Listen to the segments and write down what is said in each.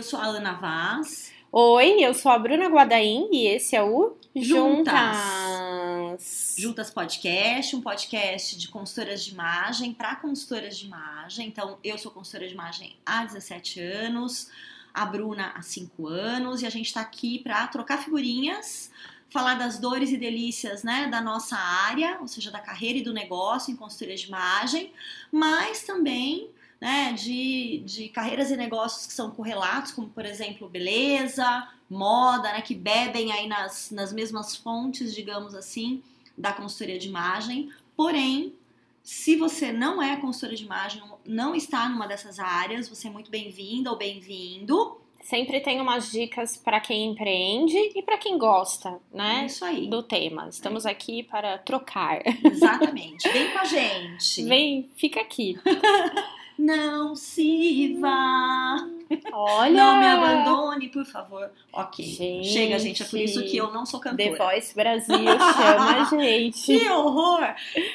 Eu sou a Ana Vaz. Oi, eu sou a Bruna Guadaim e esse é o Juntas. Juntas. Juntas Podcast, um podcast de consultoras de imagem para consultoras de imagem. Então, eu sou consultora de imagem há 17 anos, a Bruna há 5 anos, e a gente está aqui para trocar figurinhas, falar das dores e delícias né, da nossa área, ou seja, da carreira e do negócio em consultoria de imagem, mas também né, de, de carreiras e negócios que são correlatos, como por exemplo beleza, moda, né, que bebem aí nas, nas mesmas fontes, digamos assim, da consultoria de imagem. Porém, se você não é consultora de imagem, não está numa dessas áreas, você é muito bem-vinda ou bem-vindo. Sempre tem umas dicas para quem empreende e para quem gosta, né? É isso aí. Do tema. Estamos aqui para trocar. Exatamente. Vem com a gente. Vem, fica aqui. Não se vá. Olha! Não me abandone, por favor. Ok. Gente, Chega, gente. É por isso que eu não sou The cantora. Voice Brasil chama a gente. Que horror!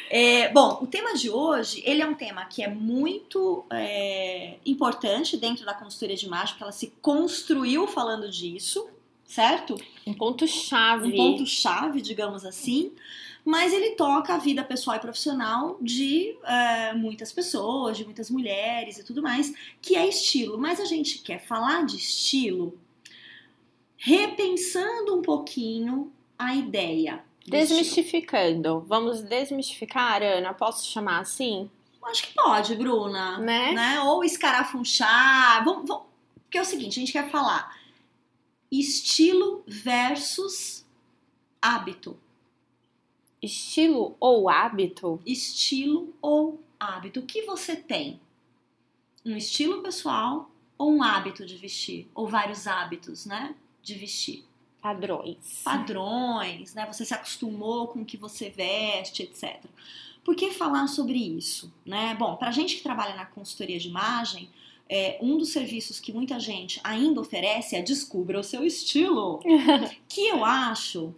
É, bom, o tema de hoje, ele é um tema que é muito é, importante dentro da consultoria de imagem, porque ela se construiu falando disso, certo? Um ponto-chave. Um ponto-chave, digamos assim. Mas ele toca a vida pessoal e profissional de é, muitas pessoas, de muitas mulheres e tudo mais, que é estilo. Mas a gente quer falar de estilo repensando um pouquinho a ideia. Desmistificando. Vamos desmistificar, Ana? Posso chamar assim? Acho que pode, Bruna. Né? Ou escarafunchar. Vamos, vamos- Porque é o seguinte, a gente quer falar estilo versus hábito. Estilo ou hábito? Estilo ou hábito. O que você tem? Um estilo pessoal ou um hábito de vestir? Ou vários hábitos, né? De vestir. Padrões. padrões, né? Você se acostumou com o que você veste, etc. Por que falar sobre isso, né? Bom, para gente que trabalha na consultoria de imagem, é, um dos serviços que muita gente ainda oferece é descubra o seu estilo, que eu acho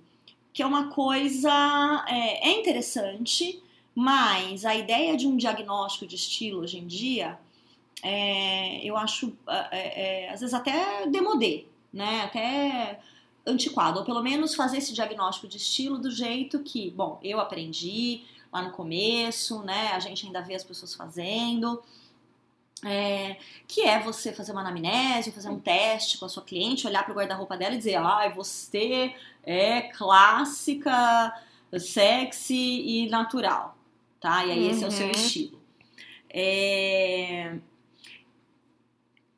que é uma coisa é, é interessante, mas a ideia de um diagnóstico de estilo hoje em dia, é, eu acho é, é, às vezes até demodê, né? Até antiquado, ou pelo menos fazer esse diagnóstico de estilo do jeito que, bom, eu aprendi lá no começo, né? A gente ainda vê as pessoas fazendo. É, que é você fazer uma anamnese, fazer um teste com a sua cliente, olhar para o guarda-roupa dela e dizer: ai, você é clássica, sexy e natural, tá? E aí esse é o seu Uhum. estilo. É,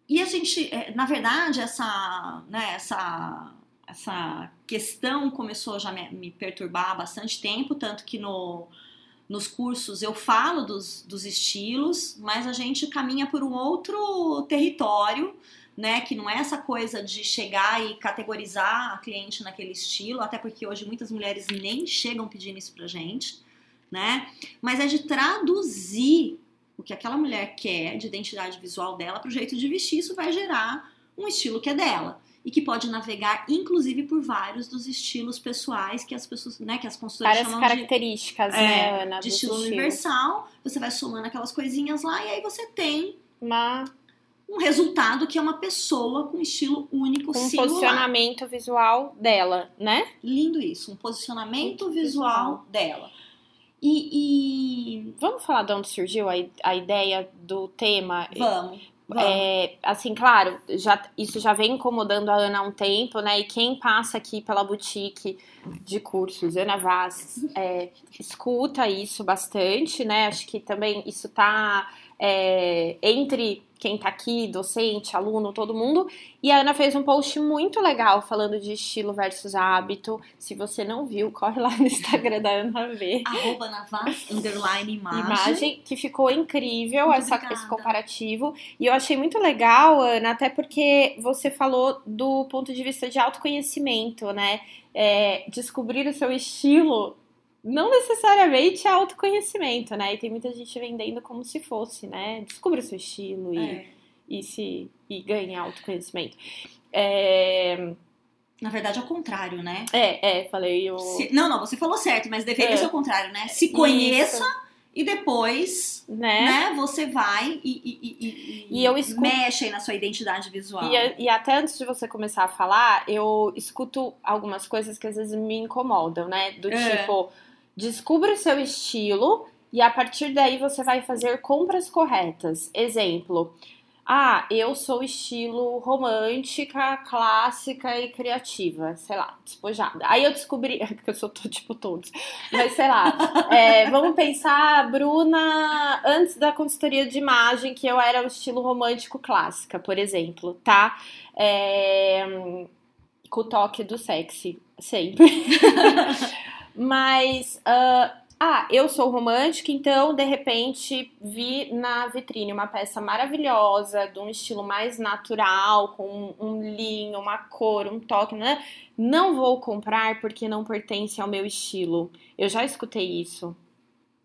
e a gente, é, na verdade, essa, né, essa, essa questão começou já a me, me perturbar há bastante tempo, tanto que no, nos cursos eu falo dos, dos estilos, mas a gente caminha por um outro território, né? Que não é essa coisa de chegar e categorizar a cliente naquele estilo, até porque hoje muitas mulheres nem chegam pedindo isso pra gente, né? Mas é de traduzir o que aquela mulher quer de identidade visual dela pro jeito de vestir, isso vai gerar um estilo que é dela e que pode navegar inclusive por vários dos estilos pessoais que as pessoas, né, que as consultoras Várias chamam de características, É, né, Ana? de estilo estilos. universal, você vai somando aquelas coisinhas lá e aí você tem Uma, um resultado que é uma pessoa com estilo único, com um singular. posicionamento visual dela, né? Lindo isso, um posicionamento Muito visual, dela. E, e- Vamos falar de onde surgiu a, a ideia do tema? vamos. É, assim, claro, já, isso já vem incomodando a Ana há um tempo, né? E quem passa aqui pela boutique de cursos, Ana Vaz, é, escuta isso bastante, né? Acho que também isso tá é, entre quem tá aqui, docente, aluno, todo mundo. E a Ana fez um post muito legal falando de estilo versus hábito. Se você não viu, corre lá no Instagram da Ana ver. Arroba Navas, underline imagem. Imagem que ficou incrível essa, esse comparativo. E eu achei muito legal, Ana, até porque você falou do ponto de vista de autoconhecimento, né? É, descobrir o seu estilo não necessariamente é autoconhecimento, né? E tem muita gente vendendo como se fosse, né? Descubra o seu estilo e, É. e se e ganhe autoconhecimento. É, Na verdade é o contrário, né? é, é, falei o. Se- não, não, você falou certo, mas deveria É. ser o contrário, né? Se conheça e depois, né? né, você vai e, e, e, E eu escuto- mexe aí na sua identidade visual. E, e até antes de você começar a falar, eu escuto algumas coisas que às vezes me incomodam, né? Do É. tipo, descubra o seu estilo e a partir daí você vai fazer compras corretas. Exemplo. Ah, eu sou estilo romântica, clássica e criativa, sei lá, despojada. Aí eu descobri, porque eu sou to- tipo todos, mas sei lá, é, vamos pensar, Bruna, antes da consultoria de imagem, que eu era o estilo romântico clássica, por exemplo, tá? É, com o toque do sexy, sempre. Mas, ah, ah, eu sou romântica, então de repente vi na vitrine uma peça maravilhosa, de um estilo mais natural, com um linho, uma cor, um toque, né? Não vou comprar porque não pertence ao meu estilo. Eu já escutei isso.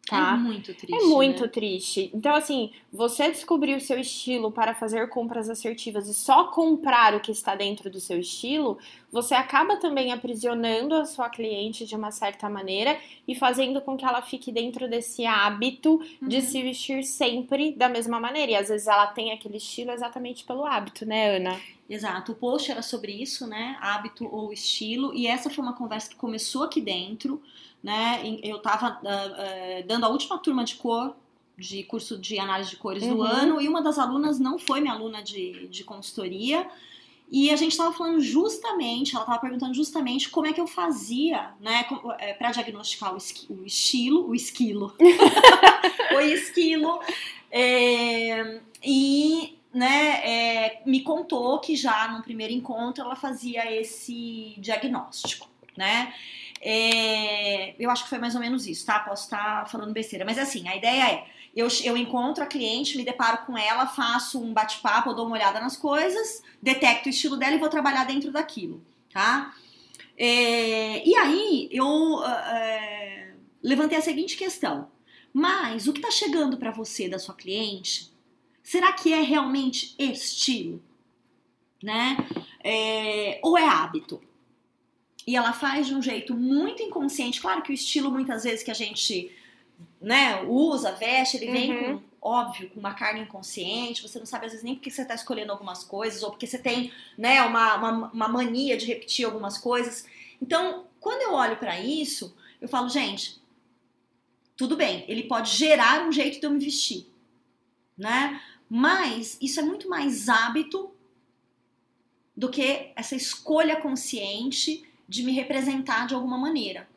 Tá? É muito triste. É muito né? triste. Então, assim, você descobrir o seu estilo para fazer compras assertivas e só comprar o que está dentro do seu estilo, você acaba também aprisionando a sua cliente de uma certa maneira e fazendo com que ela fique dentro desse hábito de Uhum. se vestir sempre da mesma maneira. E às vezes ela tem aquele estilo exatamente pelo hábito, né, Ana? Exato, o post era sobre isso, né? Hábito ou estilo, e essa foi uma conversa que começou aqui dentro, né? Eu tava ah, ah, dando a última turma de cor, de curso de análise de cores do Uhum. ano, e uma das alunas não foi minha aluna de, de consultoria, e a gente estava falando justamente, ela estava perguntando justamente como é que eu fazia, né, para diagnosticar o, esqui- o estilo, o esquilo, o esquilo, é, e né, é, me contou que já no primeiro encontro ela fazia esse diagnóstico, né? É, eu acho que foi mais ou menos isso, tá? Posso estar falando besteira, mas assim, a ideia é: eu, eu encontro a cliente, me deparo com ela, faço um bate-papo, dou uma olhada nas coisas, detecto o estilo dela e vou trabalhar dentro daquilo, tá? É, e aí eu ah, é, levantei a seguinte questão: mas o que está chegando para você da sua cliente, será que é realmente estilo, né? É, ou é hábito? E ela faz de um jeito muito inconsciente. Claro que o estilo, muitas vezes, que a gente né, usa, veste, ele vem Uhum. com, óbvio, com uma carga inconsciente. Você não sabe, às vezes, nem porque você está escolhendo algumas coisas, ou porque você tem né, uma, uma, uma mania de repetir algumas coisas. Então, quando eu olho para isso, eu falo, gente, tudo bem, ele pode gerar um jeito de eu me vestir, né? Mas isso é muito mais hábito do que essa escolha consciente de me representar de alguma maneira.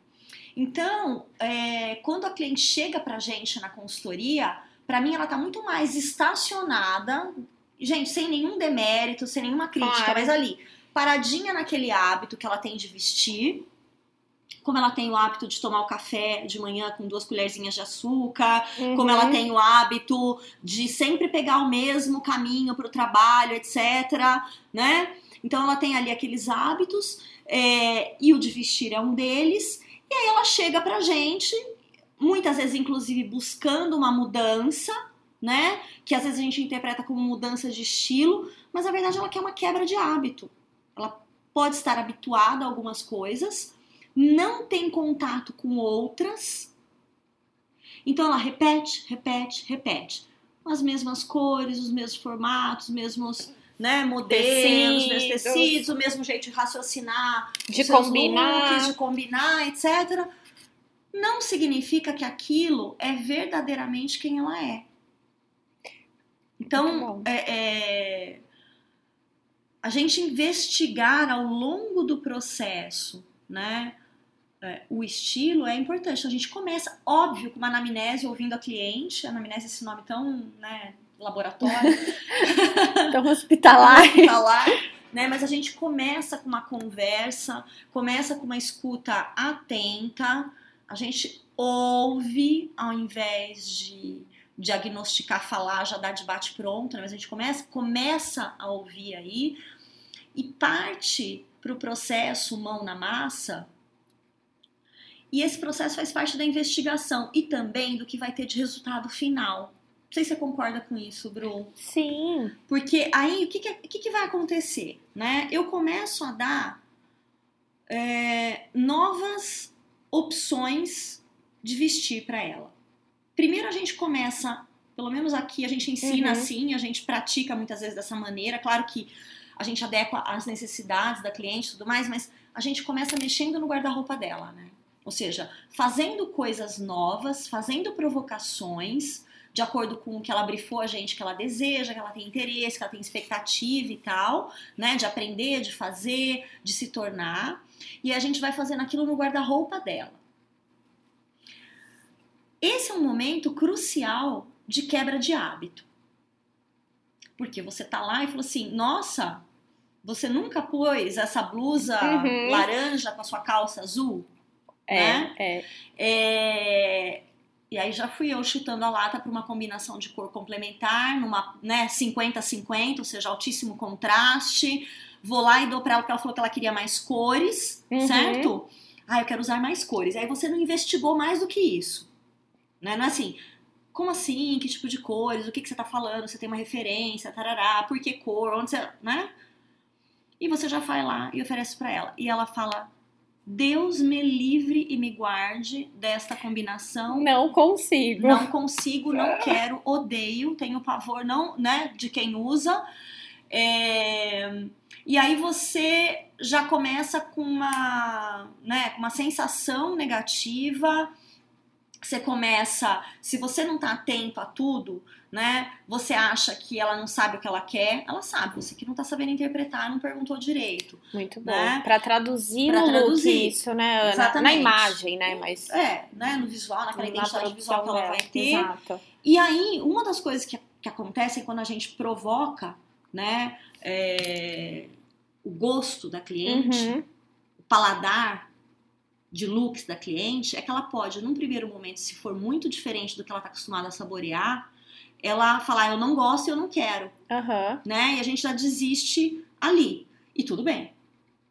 Então, é, quando a cliente chega pra gente na consultoria, pra mim ela tá muito mais estacionada, gente, sem nenhum demérito, sem nenhuma crítica, Claro. mas ali, paradinha naquele hábito que ela tem de vestir, como ela tem o hábito de tomar o café de manhã com duas colherzinhas de açúcar, como Uhum. ela tem o hábito de sempre pegar o mesmo caminho para o trabalho, etc. Né? Então ela tem ali aqueles hábitos é, e o de vestir é um deles. E aí ela chega pra gente, muitas vezes inclusive buscando uma mudança, né? Que às vezes a gente interpreta como mudança de estilo, mas na verdade ela quer uma quebra de hábito. Ela pode estar habituada a algumas coisas, não tem contato com outras, então ela repete, repete, repete. As mesmas cores, os mesmos formatos, os mesmos né, modelos, os mesmos Tecidos. tecidos, o mesmo jeito de raciocinar, De combinar. looks, de combinar, etc. Não significa que aquilo é verdadeiramente quem ela é. Então, é, é, a gente investigar ao longo do processo, né? é, o estilo é importante. Então, a gente começa, óbvio, com uma anamnese ouvindo a cliente, anamnese é esse nome tão, né, laboratório, Então, hospitalar. hospitalar, né? Mas a gente começa com uma conversa, começa com uma escuta atenta, a gente ouve ao invés de diagnosticar, falar, já dar de bate pronto, né? mas a gente começa, começa a ouvir aí e parte para o processo mão na massa. E esse processo faz parte da investigação e também do que vai ter de resultado final. Não sei se você concorda com isso, Bru. Sim. Porque aí o que, que, o que que vai acontecer? Né? Eu começo a dar é, novas opções de vestir para ela. Primeiro a gente começa, pelo menos aqui a gente ensina Uhum. assim, a gente pratica muitas vezes dessa maneira. Claro que a gente adequa às necessidades da cliente e tudo mais, mas a gente começa mexendo no guarda-roupa dela, né? Ou seja, fazendo coisas novas, fazendo provocações de acordo com o que ela brifou a gente que ela deseja, que ela tem interesse, que ela tem expectativa e tal, né? De aprender, de fazer, de se tornar. E a gente vai fazendo aquilo no guarda-roupa dela. Esse é um momento crucial de quebra de hábito. Porque você tá lá e falou assim: nossa, você nunca pôs essa blusa Uhum. laranja com a sua calça azul? né? É, é. E aí já fui eu chutando a lata para uma combinação de cor complementar, numa né, 50-50, ou seja, altíssimo contraste. Vou lá e dou para ela porque ela falou que ela queria mais cores, Uhum. certo? Ah, eu quero usar mais cores. Aí você não investigou mais do que isso. Né? Não é assim, como assim? Que tipo de cores? O que, que você tá falando? Você tem uma referência, tarará, por que cor? Onde você. né? E você já vai lá e oferece para ela. E ela fala: Deus me livre e me guarde desta combinação. Não consigo. Não consigo, não quero, odeio, tenho pavor, não, né, de quem usa. É, E aí você já começa com uma, né, com uma sensação negativa. Você começa, se você não tá atento a tudo, né? Você acha que ela não sabe o que ela quer, ela sabe, você que não tá sabendo interpretar, não perguntou direito. Muito bom. Né? Pra traduzir Pra traduzir. isso, né, Ana? Na Exatamente. imagem, né? Mas É, né, no visual, naquela na identidade visual que ela vai ter. Exato. E aí, uma das coisas que, que acontece é quando a gente provoca, né, é, o gosto da cliente, Uhum. o paladar de looks da cliente, é que ela pode, num primeiro momento, se for muito diferente do que ela está acostumada a saborear, ela falar, eu não gosto e eu não quero, Aham. né? E a gente já desiste ali. E tudo bem,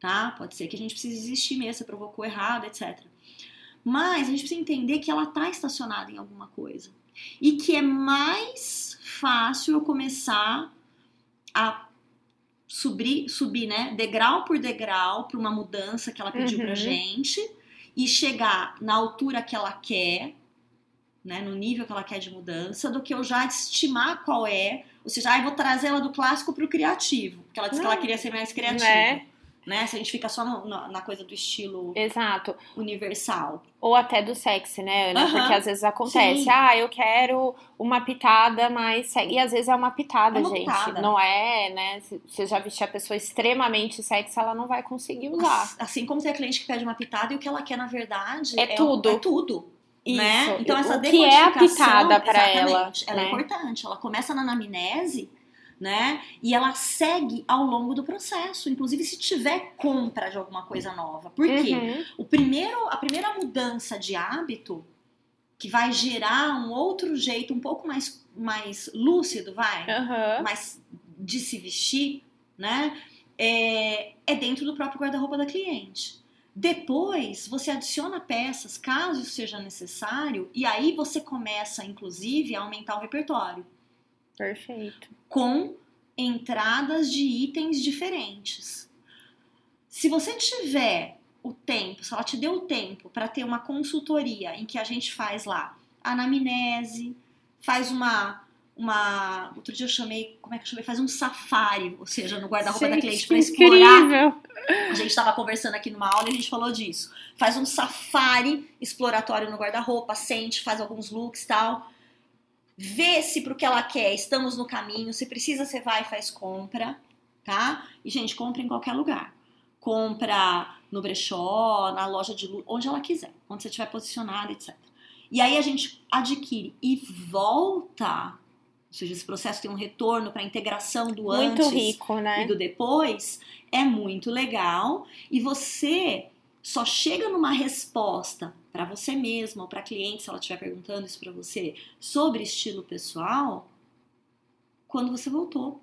tá? Pode ser que a gente precise desistir mesmo, você provocou errado, etc. Mas a gente precisa entender que ela tá estacionada em alguma coisa. E que é mais fácil eu começar a subir, subir né, degrau por degrau para uma mudança que ela pediu pra Uhum. gente e chegar na altura que ela quer, né, no nível que ela quer de mudança, do que eu já estimar qual é. Ou seja, ah, eu vou trazer ela do clássico pro criativo, porque ela disse que ela queria ser mais criativa. Né? Né? Se a gente fica só no- na, na coisa do estilo Exato. universal. Ou até do sexy, né, Ana? Aham. Porque às vezes acontece, Sim. ah, eu quero uma pitada mais sexy. E às vezes é uma pitada, É uma gente. pitada. Não é, né? Se você já vestir a pessoa extremamente sexy, ela não vai conseguir usar. Ass- Assim como tem a cliente que pede uma pitada e o que ela quer, na verdade, É o- tudo. É tudo. Isso. Né? Então, essa o que é a decodificação, pitada pra ela? ela é né? importante. Ela começa na anamnese, né? E ela segue ao longo do processo. Inclusive, se tiver compra de alguma coisa nova. Por quê? Uhum. O primeiro, a primeira mudança de hábito que vai gerar um outro jeito um pouco mais, mais lúcido, vai? Aham. mais de se vestir, né? É, é dentro do próprio guarda-roupa da cliente. Depois você adiciona peças, caso seja necessário, e aí você começa, inclusive, a aumentar o repertório Perfeito. com entradas de itens diferentes. Se você tiver o tempo, se ela te deu o tempo para ter uma consultoria em que a gente faz lá anamnese, faz uma uma outro dia eu chamei, como é que eu chamei? Faz um safari, ou seja, no guarda-roupa da cliente para explorar incrível. a gente estava conversando aqui numa aula e a gente falou disso. Faz um safari exploratório no guarda-roupa, sente, faz alguns looks e tal. Vê se pro que ela quer estamos no caminho. Se precisa, você vai e faz compra, tá? E, gente, compra em qualquer lugar. Compra no brechó, na loja de luz, onde ela quiser, onde você estiver posicionada, etc. E aí a gente adquire e volta. Ou seja, esse processo tem um retorno para a integração do Muito antes rico, e né? do depois é muito legal e você só chega numa resposta para você mesma ou para cliente, se ela estiver perguntando isso para você, sobre estilo pessoal, quando você voltou.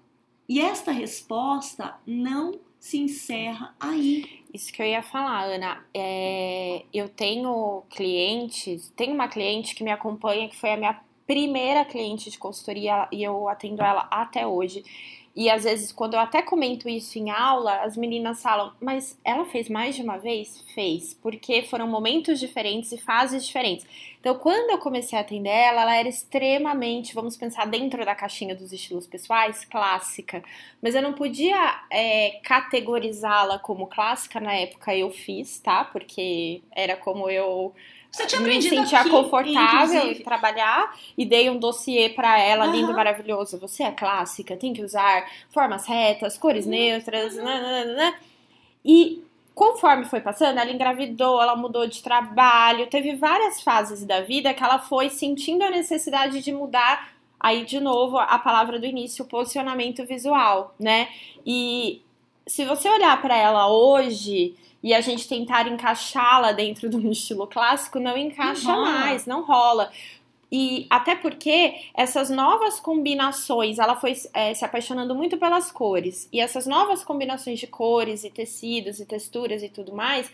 E esta resposta não se encerra aí. Isso que eu ia falar, Ana. É, eu tenho clientes, tem uma cliente que me acompanha, que foi a minha primeira cliente de consultoria e eu atendo ela até hoje. E às vezes, quando eu até comento isso em aula, as meninas falam, mas ela fez mais de uma vez? Fez, porque foram momentos diferentes e fases diferentes. Então, quando eu comecei a atender ela, ela era extremamente, vamos pensar dentro da caixinha dos estilos pessoais, clássica. Mas eu não podia é, categorizá-la como clássica na época, eu fiz, tá? Porque era como eu você tinha me sentia aqui, confortável inclusive. em trabalhar e dei um dossiê pra ela, lindo, Aham. maravilhoso. Você é clássica, tem que usar formas retas, cores Uhum. neutras, nananana. E conforme foi passando, ela engravidou, ela mudou de trabalho, teve várias fases da vida que ela foi sentindo a necessidade de mudar. Aí, de novo, a palavra do início, o posicionamento visual, né? E se você olhar pra ela hoje e a gente tentar encaixá-la dentro de um estilo clássico, não encaixa Não mais, não rola. E até porque essas novas combinações, ela foi é, se apaixonando muito pelas cores. E essas novas combinações de cores e tecidos e texturas e tudo mais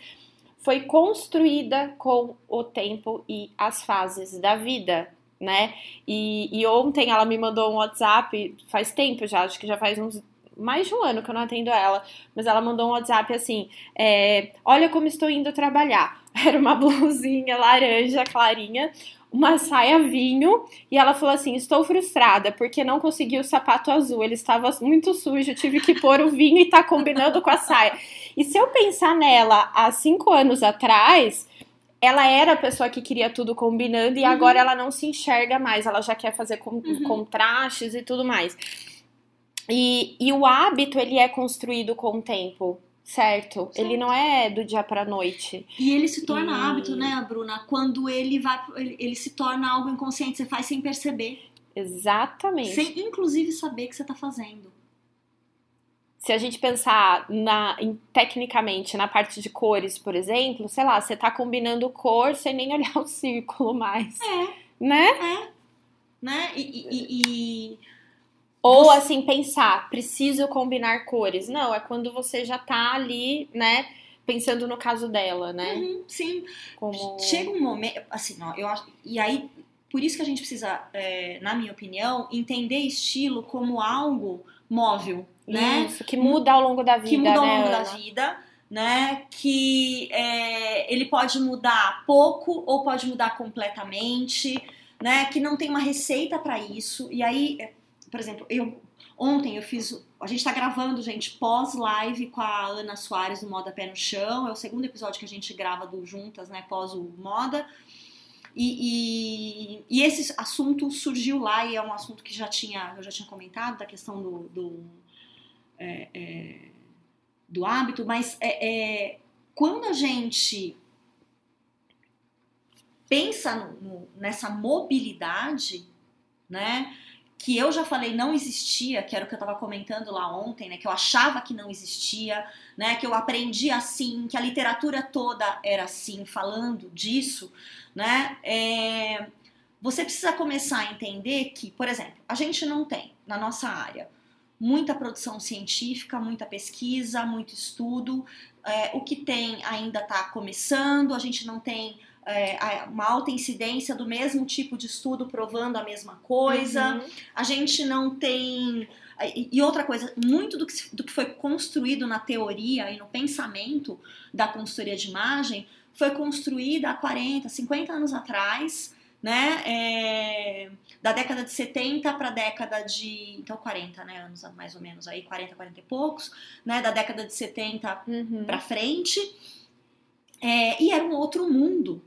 foi construída com o tempo e as fases da vida, né? E, e ontem ela me mandou um WhatsApp, faz tempo já, acho que já faz uns mais de um ano que eu não atendo ela, mas ela mandou um WhatsApp assim: é, Olha como estou indo trabalhar. Era uma blusinha laranja clarinha, uma saia vinho, e ela falou assim: Estou frustrada porque não consegui o sapato azul, ele estava muito sujo, tive que pôr o vinho e tá combinando com a saia. E se eu pensar nela há cinco anos atrás, ela era a pessoa que queria tudo combinando e Uhum. agora ela não se enxerga mais, ela já quer fazer com- Uhum. contrastes e tudo mais. E, e o hábito, ele é construído com o tempo, certo? Ele não é do dia pra noite. E ele se torna E- hábito, né, Bruna? Quando ele vai, ele, ele se torna algo inconsciente, você faz sem perceber, Exatamente. sem inclusive saber que você tá fazendo. Se a gente pensar na, em- tecnicamente na parte de cores, por exemplo, sei lá, você tá combinando cor sem nem olhar o círculo mais, É, né? né? E, e- e- e- Ou Você- assim, pensar, preciso combinar cores. Não, é quando você já tá ali, né? Pensando no caso dela, né? Uhum, sim, Como. chega um momento, assim, ó, eu acho, e aí por isso que a gente precisa, é, na minha opinião, entender estilo como algo móvel, né? Isso, que muda ao longo da vida, que muda ao né, longo da Ana? vida, né? Que é, ele pode mudar pouco ou pode mudar completamente, né? Que não tem uma receita para isso. E aí, por exemplo, eu ontem eu fiz, a gente tá gravando, gente, pós-live com a Ana Soares do Moda Pé no Chão. É o segundo episódio que a gente grava do juntas, né? Pós o Moda. E, e, e esse assunto surgiu lá e é um assunto que já tinha, eu já tinha comentado da questão do, do é, é, do hábito, mas é, é, quando a gente pensa no- no- nessa mobilidade, né? Que eu já falei não existia, que era o que eu estava comentando lá ontem, né? Que eu achava que não existia, né? Que eu aprendi assim, que a literatura toda era assim, falando disso, né? É, você precisa começar a entender que, por exemplo, a gente não tem na nossa área muita produção científica, muita pesquisa, muito estudo. É, o que tem ainda está começando, a gente não tem é, uma alta incidência do mesmo tipo de estudo provando a mesma coisa. Uhum. A gente não tem. E outra coisa, muito do que, do que foi construído na teoria e no pensamento da consultoria de imagem foi construída há 40, 50 anos atrás, né? É, da década de 70 para a década de. Então, 40 né, anos mais ou menos aí, 40, 40 e poucos, né? Da década de 70 Uhum. para frente. É, e era um outro mundo,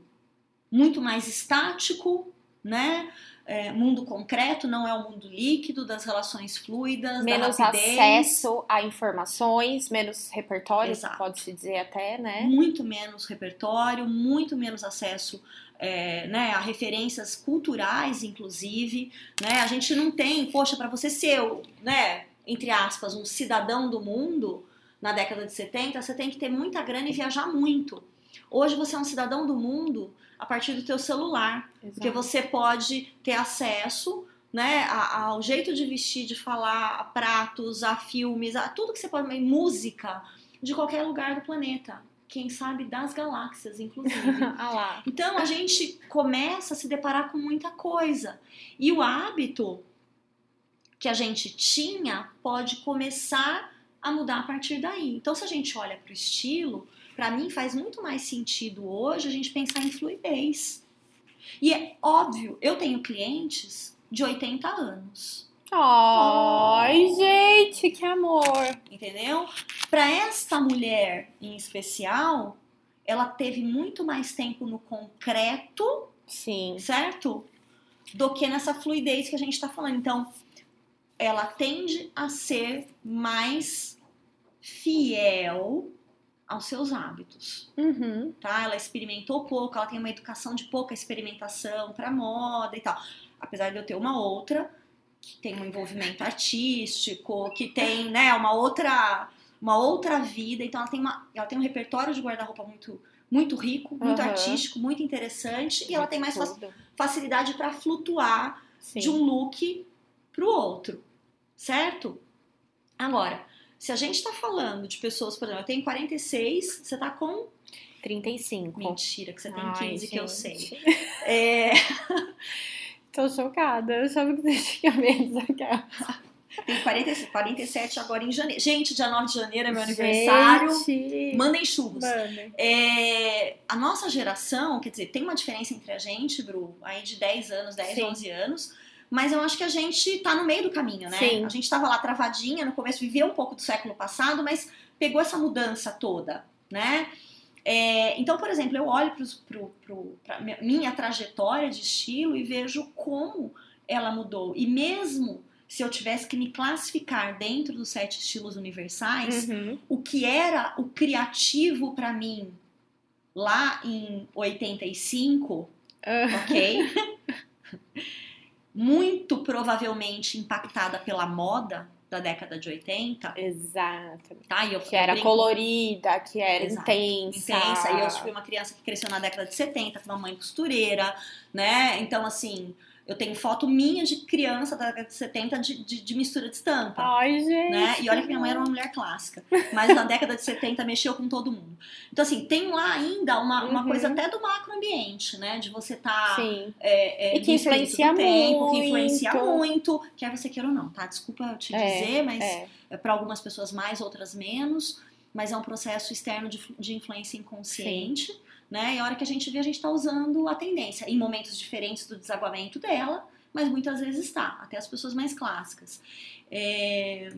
muito mais estático, né? É, mundo concreto, não é o mundo líquido das relações fluidas, Menos acesso a informações, menos repertório, pode-se dizer até, né? muito menos repertório, muito menos acesso é, né, a referências culturais, inclusive. Né? A gente não tem, poxa, para você ser, né, entre aspas, um cidadão do mundo na década de 70, você tem que ter muita grana e viajar muito. Hoje você é um cidadão do mundo a partir do teu celular, porque Exato. você pode ter acesso né, ao jeito de vestir, de falar, a pratos, a filmes, a tudo que você pode, música de qualquer lugar do planeta. Quem sabe das galáxias, inclusive. ah. Então a gente começa a se deparar com muita coisa. E o hábito que a gente tinha pode começar a mudar a partir daí. Então, se a gente olha para o estilo, para mim faz muito mais sentido hoje a gente pensar em fluidez. E é óbvio, eu tenho clientes de 80 anos. Ai, gente, que amor! Entendeu? Para esta mulher em especial, ela teve muito mais tempo no concreto, Sim. certo? Do que nessa fluidez que a gente está falando. Então, ela tende a ser mais fiel aos seus hábitos, Uhum. tá? Ela experimentou pouco, ela tem uma educação de pouca experimentação para moda e tal. Apesar de eu ter uma outra que tem um envolvimento artístico, que tem, né, uma outra uma outra vida, então ela tem uma ela tem um repertório de guarda-roupa muito muito rico, muito Aham. artístico, muito interessante e ela tem mais Tudo. facilidade para flutuar Sim. de um look pro outro, certo? Agora, se a gente tá falando de pessoas, por exemplo, eu tenho 46, você tá com 35. mentira que você tem Ai, 15 que eu gente. sei. É, Tô chocada. Eu achava que você tinha menos aquela. tem 46, 47 agora em janeiro. Gente, dia 9 de janeiro é meu aniversário. Gente. Mandem churros. Mano. É, a nossa geração, quer dizer, tem uma diferença entre a gente, Bru, aí de 10 anos, 10, Sim. 11 anos, mas eu acho que a gente tá no meio do caminho, né? Sim. A gente tava lá travadinha no começo, viveu um pouco do século passado, mas pegou essa mudança toda, né? É, então, por exemplo, eu olho mi- minha trajetória de estilo e vejo como ela mudou. E mesmo se eu tivesse que me classificar dentro dos sete estilos universais, Uhum. o que era o criativo pra mim lá em 85, Ah, ok? Muito provavelmente impactada pela moda da década de 80, Exato. tá? E eu, Que era brinco- colorida, que era Exato. intensa. intensa. E eu fui uma criança que cresceu na década de 70 com uma mãe costureira, né? Então, assim, eu tenho foto minha de criança da década de 70 de, de, de mistura de estampa. Ai, gente. né? E olha que minha mãe era uma mulher clássica, mas na década de 70 mexeu com todo mundo. Então, assim, tem lá ainda uma, uma Uhum. coisa até do macroambiente, né? De você estar. Sim. É, é, E que influencia do tempo, que muito. influencia muito, quer você queira ou não, tá? Desculpa eu te É, dizer, mas É. é, para algumas pessoas mais, outras menos, mas é um processo externo de, de influência inconsciente, né? E a hora que a gente vê, a gente tá usando a tendência, em momentos diferentes do desaguamento dela, mas muitas vezes está, até as pessoas mais clássicas. É,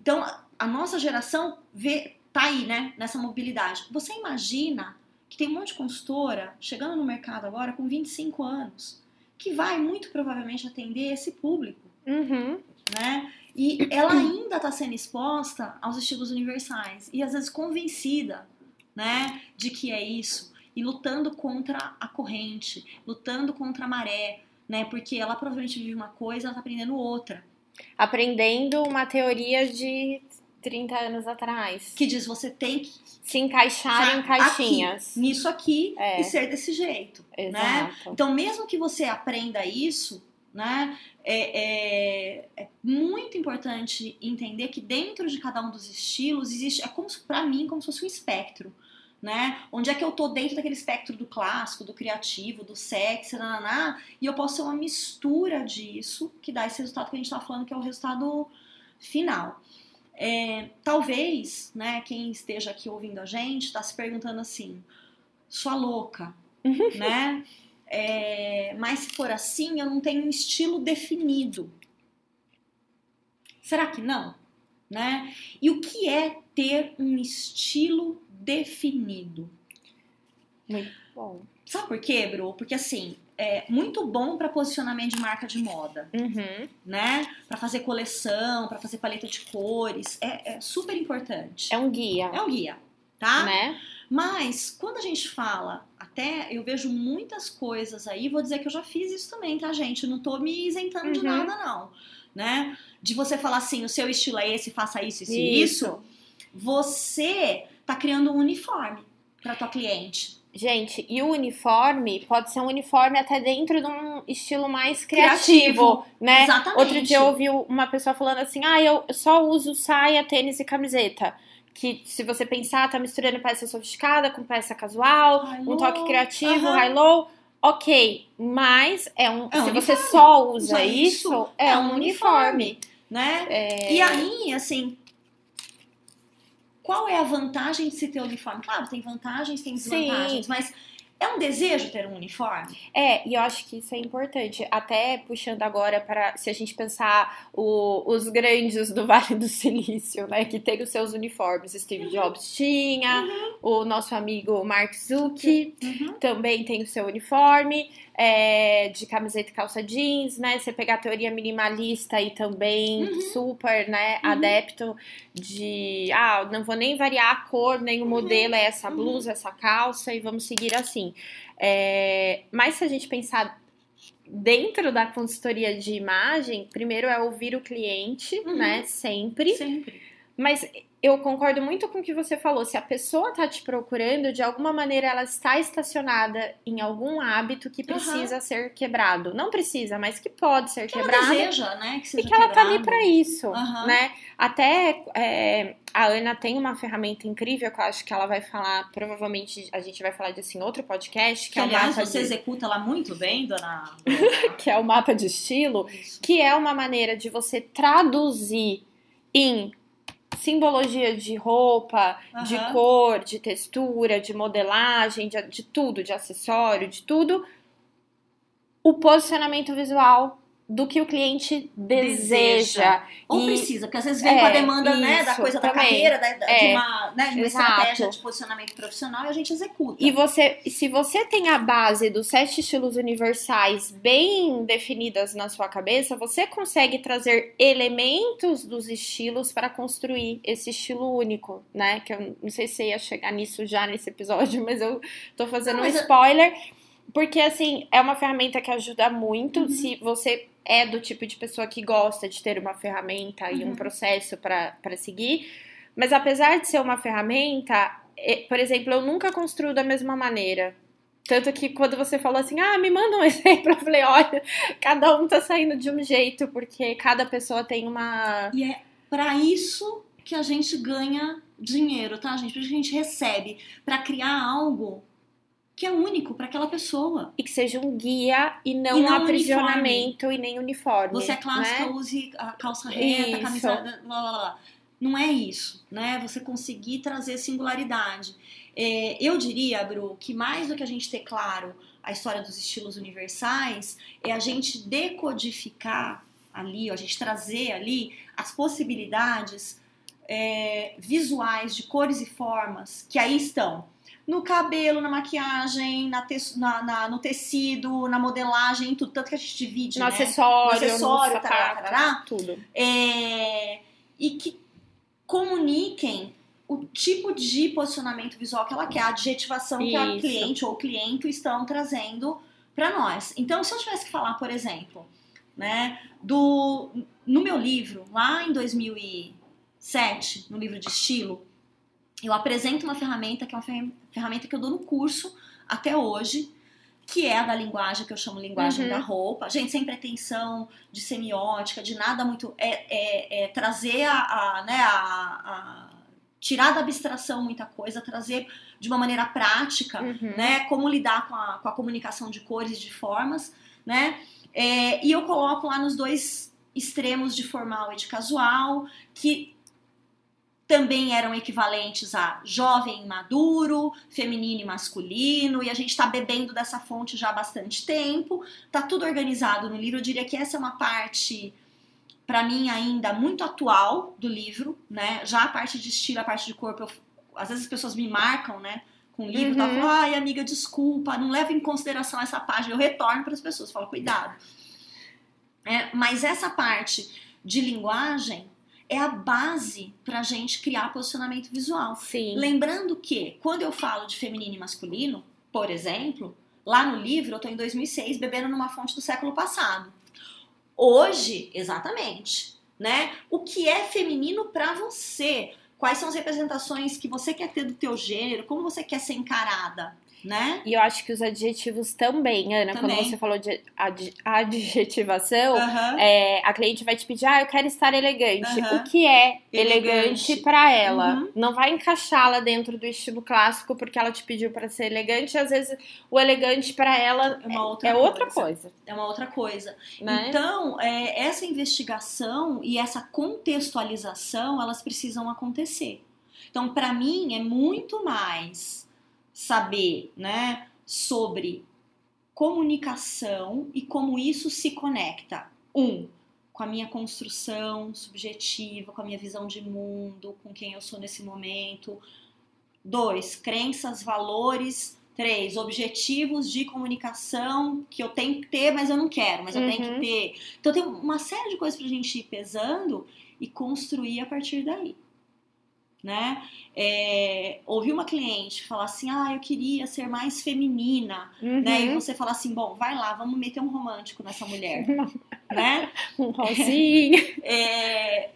Então, a- a nossa geração vê, tá aí, né, nessa mobilidade. Você imagina que tem um monte de consultora chegando no mercado agora com 25 anos, que vai muito provavelmente atender esse público Uhum. né? E ela ainda está sendo exposta aos estilos universais e às vezes convencida, né, de que é isso e lutando contra a corrente, lutando contra a maré, né? Porque ela provavelmente vive uma coisa, ela tá aprendendo outra, Aprendendo uma teoria de 30 anos atrás. que diz você tem que Se encaixar em Aqui, caixinhas. nisso aqui É. e ser desse jeito, né? Exato. Então, mesmo que você aprenda isso, né, é, é- é muito importante entender que dentro de cada um dos estilos existe, é como para mim como se fosse um espectro, né? Onde é que eu tô dentro daquele espectro do clássico, do criativo, do sexy, nananá, e eu posso ser uma mistura disso que dá esse resultado que a gente tá falando que é o resultado final. É, talvez, né, quem esteja aqui ouvindo a gente está se perguntando assim, sua louca, né? É, mas se for assim, eu não tenho um estilo definido. Será que não? Né? E o que é ter um estilo definido? Bom. Sabe por quê, Bru? Porque assim, é muito bom para posicionamento de marca de moda, Uhum. né? Para fazer coleção, para fazer paleta de cores, é, é super importante. É um guia, É um guia, tá? né? Mas quando a gente fala, até eu vejo muitas coisas aí, vou dizer que eu já fiz isso também, tá, gente? Não tô me isentando de Uhum. nada, não. Né? De você falar assim, o seu estilo é esse, faça isso, isso e isso. Você tá criando um uniforme para tua cliente. Gente, e o uniforme pode ser um uniforme até dentro de um estilo mais Criativo. criativo, né? Exatamente. Outro dia eu ouvi uma pessoa falando assim: ah, eu só uso saia, tênis e camiseta. Que se você pensar, tá misturando peça sofisticada com peça casual, High-low, um toque criativo, aham. high-low. Ok, mas é um. É um se você uniforme. só usa Usa isso, isso, é, é um um uniforme. né? É... E aí, assim, qual é a vantagem de se ter uniforme? Claro, tem vantagens, tem desvantagens, Sim. mas é um desejo ter um uniforme? É, e eu acho que isso é importante. Até puxando agora para, se a gente pensar o- os grandes do Vale do Silício, né, que tem os seus uniformes. Steve Uhum. Jobs tinha, o nosso amigo Mark Zuckerberg Uhum. também tem o seu uniforme, é, de camiseta e calça jeans, né? Você pegar a teoria minimalista e também Uhum. super, né, Uhum. adepto de, ah, não vou nem variar a cor, nem o modelo, é essa Uhum. blusa, essa calça e vamos seguir assim. É, mas se a gente pensar dentro da consultoria de imagem, primeiro é ouvir o cliente, Uhum. né, sempre. Sempre. Mas eu concordo muito com o que você falou. Se a pessoa tá te procurando, de alguma maneira ela está estacionada em algum hábito que precisa ser quebrado. Não precisa, mas que pode ser Que ela quebrado. deseja, né? Que E que ela tá ali quebrado. pra isso, Aham. né? Até é, a Ana tem uma ferramenta incrível que eu acho que ela vai falar, provavelmente a gente vai falar disso em outro podcast, que, Que, é o aliás, mapa você de, executa lá muito bem, dona. que é o mapa de estilo, Isso. que é uma maneira de você traduzir em simbologia de roupa, de Aham. cor, de textura, de modelagem, de, de tudo, de acessório, de tudo, o posicionamento visual do que o cliente deseja. Deseja. Ou E- precisa, porque às vezes vem é, com a demanda né, da isso, coisa da também. carreira, da, da- de É, uma, né, de uma estratégia de posicionamento profissional e a gente executa. E você, se você tem a base dos sete estilos universais bem definidas na sua cabeça, você consegue trazer elementos dos estilos para construir esse estilo único, né? Que eu não sei se ia chegar nisso já nesse episódio, mas eu tô fazendo Não, um mas eu- spoiler. Porque, assim, é uma ferramenta que ajuda muito. Uhum. Se você é do tipo de pessoa que gosta de ter uma ferramenta e um Uhum. processo para seguir. Mas apesar de ser uma ferramenta, é, por exemplo, eu nunca construo da mesma maneira. Tanto que quando você falou assim, ah, me manda um exemplo, eu falei, olha, cada um tá saindo de um jeito, porque cada pessoa tem uma. E é para isso que a gente ganha dinheiro, tá, gente? Por isso que a gente recebe para criar algo que é único para aquela pessoa. E que seja um guia e não, E não um aprisionamento e nem uniforme. Você é clássica, né? use a calça reta, a camisa. Blá, blá, blá. Não é isso, né? Você conseguir trazer singularidade. É, eu diria, Bru, que mais do que a gente ter claro a história dos estilos universais, é a gente decodificar ali, ó, a gente trazer ali as possibilidades é, visuais de cores e formas que aí estão no cabelo, na maquiagem, na te- na- na- no tecido, na modelagem, em tudo. Tanto que a gente divide, No né? acessório, No acessório, no tarará, sapato, tarará. tudo. É, e que comuniquem o tipo de posicionamento visual que ela quer, a adjetivação que a Isso. cliente ou cliente estão trazendo para nós. Então, se eu tivesse que falar, por exemplo, né, do no meu livro, lá em 2007, no livro de estilo, eu apresento uma ferramenta que é uma ferram- ferramenta que eu dou no curso até hoje, que é a da linguagem, que eu chamo linguagem Uhum. da roupa. Gente, sem pretensão de semiótica, de nada muito. É, é- é trazer a, a, né, a, a- tirar da abstração muita coisa, trazer de uma maneira prática, Uhum. né? Como lidar com a, com a comunicação de cores e de formas, né? É, e eu coloco lá nos dois extremos de formal e de casual, que também eram equivalentes a jovem e maduro, feminino e masculino, e a gente está bebendo dessa fonte já há bastante tempo. Tá tudo organizado no livro. Eu diria que essa é uma parte, para mim, ainda muito atual do livro, né? Já a parte de estilo, a parte de corpo, eu- às vezes as pessoas me marcam, né? Com o livro, tá? Uhum. Falam, ai, amiga, desculpa, não leva em consideração essa página. Eu retorno para as pessoas, falo, cuidado. É, mas essa parte de linguagem é a base para a gente criar posicionamento visual. Sim. Lembrando que, quando eu falo de feminino e masculino, por exemplo, lá no livro eu tô em 2006 bebendo numa fonte do século passado. Hoje, exatamente, né? O que é feminino para você? Quais são as representações que você quer ter do teu gênero? Como você quer ser encarada? Né? E eu acho que os adjetivos também, Ana, Também. quando você falou de ad- adjetivação, Aham. é, a cliente vai te pedir, ah, eu quero estar elegante. Aham. O que é Elegante. elegante pra ela? Uhum. Não vai encaixá-la dentro do estilo clássico porque ela te pediu pra ser elegante. Às vezes o elegante pra ela É uma outra é outra coisa. coisa, É uma outra coisa. né? Então, é, essa investigação e essa contextualização, elas precisam acontecer. Então, para mim, é muito mais saber, né, sobre comunicação e como isso se conecta. Um, com a minha construção subjetiva, com a minha visão de mundo, com quem eu sou nesse momento. Dois, crenças, valores. Três, objetivos de comunicação que eu tenho que ter, mas eu não quero, mas eu tenho Uhum. que ter. Então tem uma série de coisas pra gente ir pesando e construir a partir daí. Né? É, ouvi uma cliente falar assim: ah, eu queria ser mais feminina, Uhum. né? E você fala assim: bom, vai lá, vamos meter um romântico nessa mulher, né? Um rosinha. É,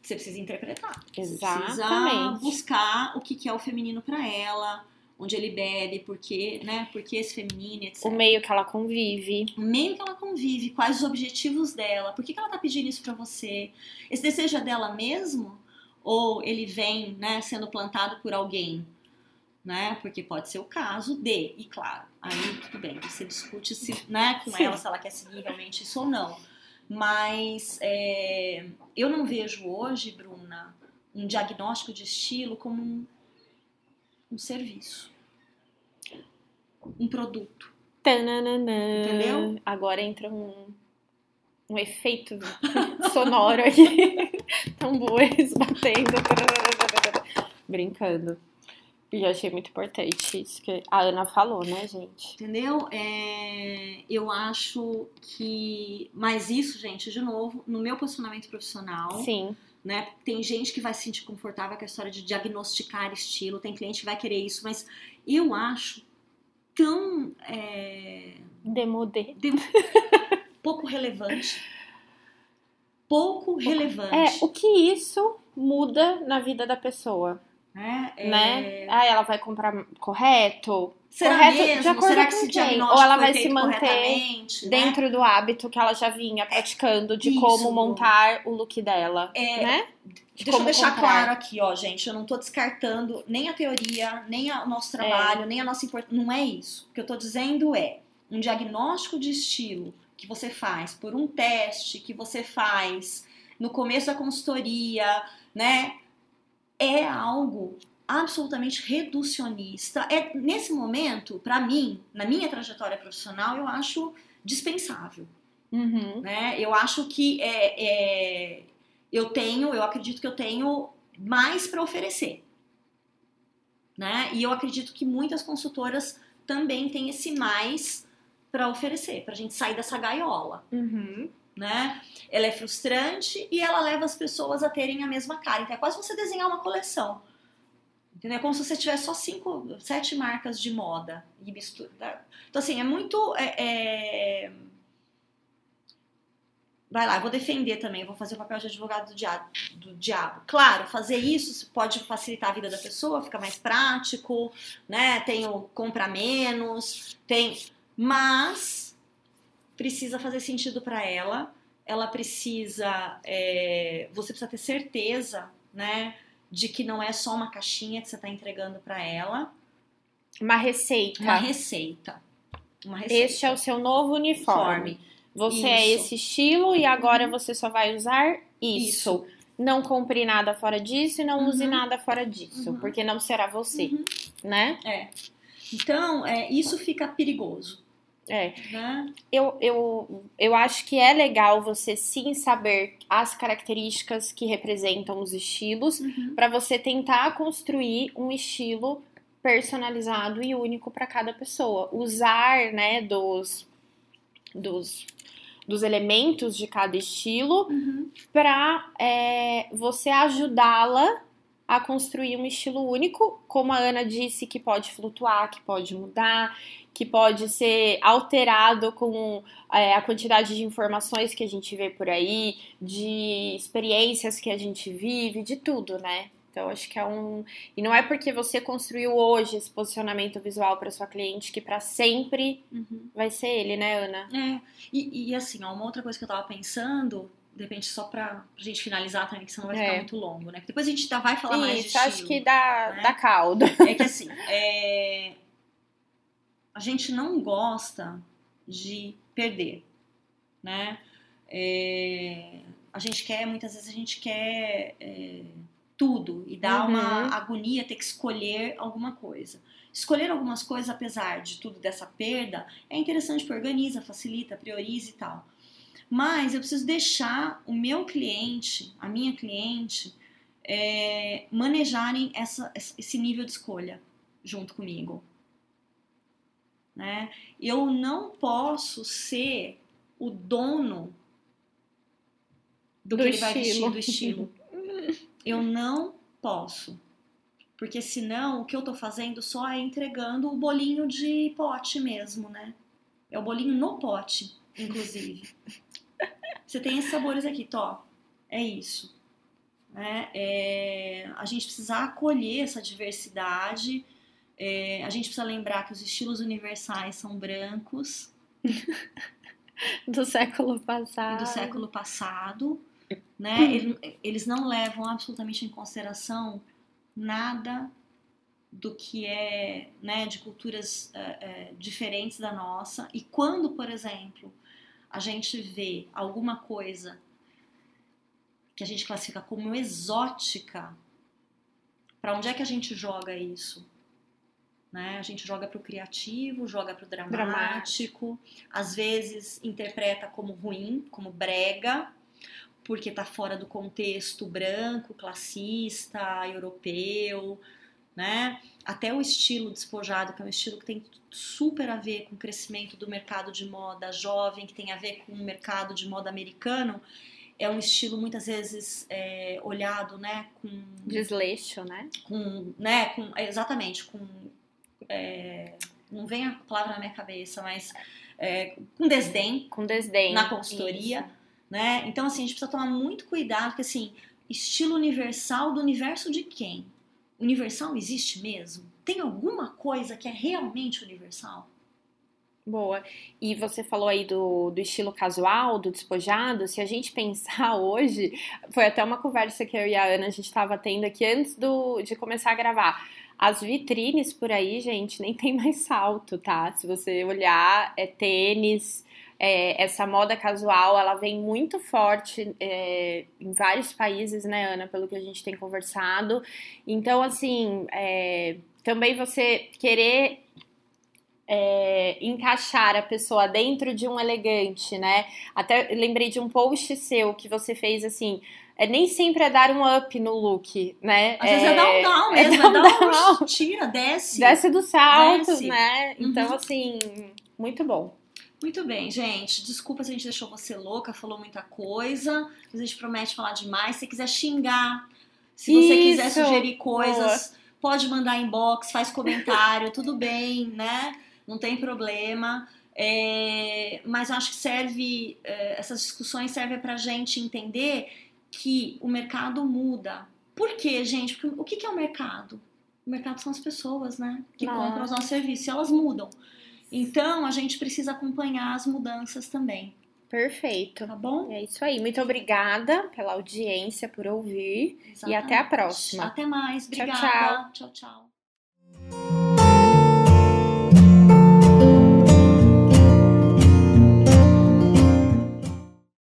você precisa interpretar. Você precisa Exatamente. buscar o que é o feminino pra ela, onde ele bebe, por quê, né? Por que esse feminino, etc. O meio que ela convive. o meio que ela convive, quais os objetivos dela, por que, que ela tá pedindo isso pra você? Esse desejo é dela mesmo? Ou ele vem, né, sendo plantado por alguém? Né? Porque pode ser o caso de, e claro, aí tudo bem, você discute se, né, com ela se ela quer seguir realmente isso ou não. Mas é, eu não vejo hoje, Bruna, um diagnóstico de estilo como um, um serviço, um produto. Tananana. Entendeu? Agora entra um, um efeito sonoro aqui. Tambores batendo. Brincando. E eu achei muito importante isso que a Ana falou, né, gente? Entendeu? É, eu acho que. Mas isso, gente, de novo, no meu posicionamento profissional, Sim. né? Tem gente que vai se sentir confortável com a história de diagnosticar estilo, tem cliente que vai querer isso, mas eu acho tão é, pouco relevante. Pouco relevante. É, o que isso muda na vida da pessoa, né? É, né? Ah, ela vai comprar correto? Será correto mesmo? de acordo Será que com quem? Ou ela vai se manter né? dentro do hábito que ela já vinha praticando de Isso, como montar o look dela, É, né? De Deixa eu deixar comprar. claro aqui, ó, gente. Eu não tô descartando nem a teoria, nem o nosso trabalho, nem a nossa importância. Não é isso. O que eu tô dizendo é um diagnóstico de estilo que você faz por um teste que você faz no começo da consultoria, né? É algo absolutamente reducionista. É nesse momento, pra mim, na minha trajetória profissional, eu acho dispensável Uhum. né? Eu acho que é, é, eu tenho, eu acredito que eu tenho mais para oferecer, né? E eu acredito que muitas consultoras também têm esse mais para oferecer, para a gente sair dessa gaiola, Uhum. né? Ela é frustrante e ela leva as pessoas a terem a mesma cara. Então é quase você desenhar uma coleção. Entendeu? É como se você tivesse só cinco, sete marcas de moda e mistura. Então, assim, é muito. é- é, Vai lá, eu vou defender também, vou fazer o papel de advogado do diabo, do diabo. Claro, fazer isso pode facilitar a vida da pessoa, fica mais prático, né? Tem o compra menos, tem. Mas precisa fazer sentido para ela, ela precisa. é, Você precisa ter certeza, né? De que não é só uma caixinha que você está entregando para ela, Uma receita. uma receita. Uma receita. Este é o seu novo uniforme. Uniforme. Você é Isso. esse estilo e agora você só vai usar isso. Isso. Não compre nada fora disso e não Uhum. use nada fora disso, Uhum. porque não será você, Uhum. né? É. Então, é, isso fica perigoso, É. né? Eu, eu, eu acho que é legal você sim saber as características que representam os estilos para você tentar construir um estilo personalizado e único para cada pessoa. Usar, né, dos, dos, dos elementos de cada estilo Uhum. para você ajudá-la a construir um estilo único, como a Ana disse, que pode flutuar, que pode mudar, que pode ser alterado com é, a quantidade de informações que a gente vê por aí, de experiências que a gente vive, de tudo, né? Então, acho que é um. E não é porque você construiu hoje esse posicionamento visual para sua cliente que para sempre uhum. vai ser ele, né, Ana? É. E, e, assim, ó, uma outra coisa que eu tava pensando, de repente, só pra gente finalizar também, que senão vai ficar é. muito longo, né? Depois a gente tá, vai falar Isso, mais de estilo. acho que dá, né? dá caldo. É que assim, é... a gente não gosta de perder, né? É... A gente quer, muitas vezes a gente quer é tudo e dá uhum. uma agonia ter que escolher alguma coisa. Escolher algumas coisas, apesar de tudo dessa perda, é interessante porque organiza, facilita, prioriza e tal. Mas eu preciso deixar o meu cliente, a minha cliente, é, manejarem essa, esse nível de escolha junto comigo. Né? Eu não posso ser o dono do, do que ele vai vestir, do estilo. Eu não posso. Porque senão o que eu tô fazendo só é entregando o bolinho de pote mesmo, né? É o bolinho no pote, inclusive. Você tem esses sabores aqui, Tó. É isso. Né? É, a gente precisa acolher essa diversidade. É, a gente precisa lembrar que os estilos universais são brancos. do século passado. Do século passado né? Eles, eles não levam absolutamente em consideração nada do que é né, de culturas uh, diferentes da nossa. E quando, por exemplo, a gente vê alguma coisa que a gente classifica como exótica, para onde é que a gente joga isso? Né? A gente joga para o criativo, joga para o dramático, dramático, às vezes interpreta como ruim, como brega, porque está fora do contexto branco, classista, europeu, né? Até o estilo despojado, que é um estilo que tem super a ver com o crescimento do mercado de moda jovem, que tem a ver com o mercado de moda americano, é um estilo muitas vezes é, olhado, né, com desleixo, né? Com, né, com exatamente com é, não vem a palavra na minha cabeça, mas é, com desdém, com desdém na consultoria. Isso né? Então, assim, a gente precisa tomar muito cuidado, porque, assim, estilo universal do universo de quem? Universal existe mesmo? Tem alguma coisa que é realmente universal? Boa. E você falou aí do, do estilo casual, do despojado. Se a gente pensar hoje, foi até uma conversa que eu e a Ana a gente estava tendo aqui antes do, de começar a gravar. As vitrines por aí, gente, nem tem mais salto, tá? Se você olhar, é tênis, é, essa moda casual, ela vem muito forte é, em vários países, né, Ana, pelo que a gente tem conversado. Então, assim, é, também você querer é, encaixar a pessoa dentro de um elegante, né? Até lembrei de um post seu que você fez assim. É, nem sempre é dar um up no look, né? Às é, vezes é dar um down é mesmo, é, dar um down. tira, desce. Desce do salto, desce. né? Então, uhum. assim, muito bom. Muito bem, gente. Desculpa se a gente deixou você louca, falou muita coisa. A gente promete falar demais. Se quiser xingar, se você Isso. quiser sugerir coisas, Boa. pode mandar inbox, faz comentário, tudo bem, né? Não tem problema. É, mas eu acho que serve, é, essas discussões servem pra gente entender que o mercado muda. Por quê, gente? Porque o que é o mercado? O mercado são as pessoas, né? Que compram os nossos serviços. E elas mudam. Então, a gente precisa acompanhar as mudanças também. Perfeito. Tá bom? É isso aí. Muito obrigada pela audiência, por ouvir. Exatamente. E até a próxima. Até mais. Obrigada. tchau. tchau. tchau.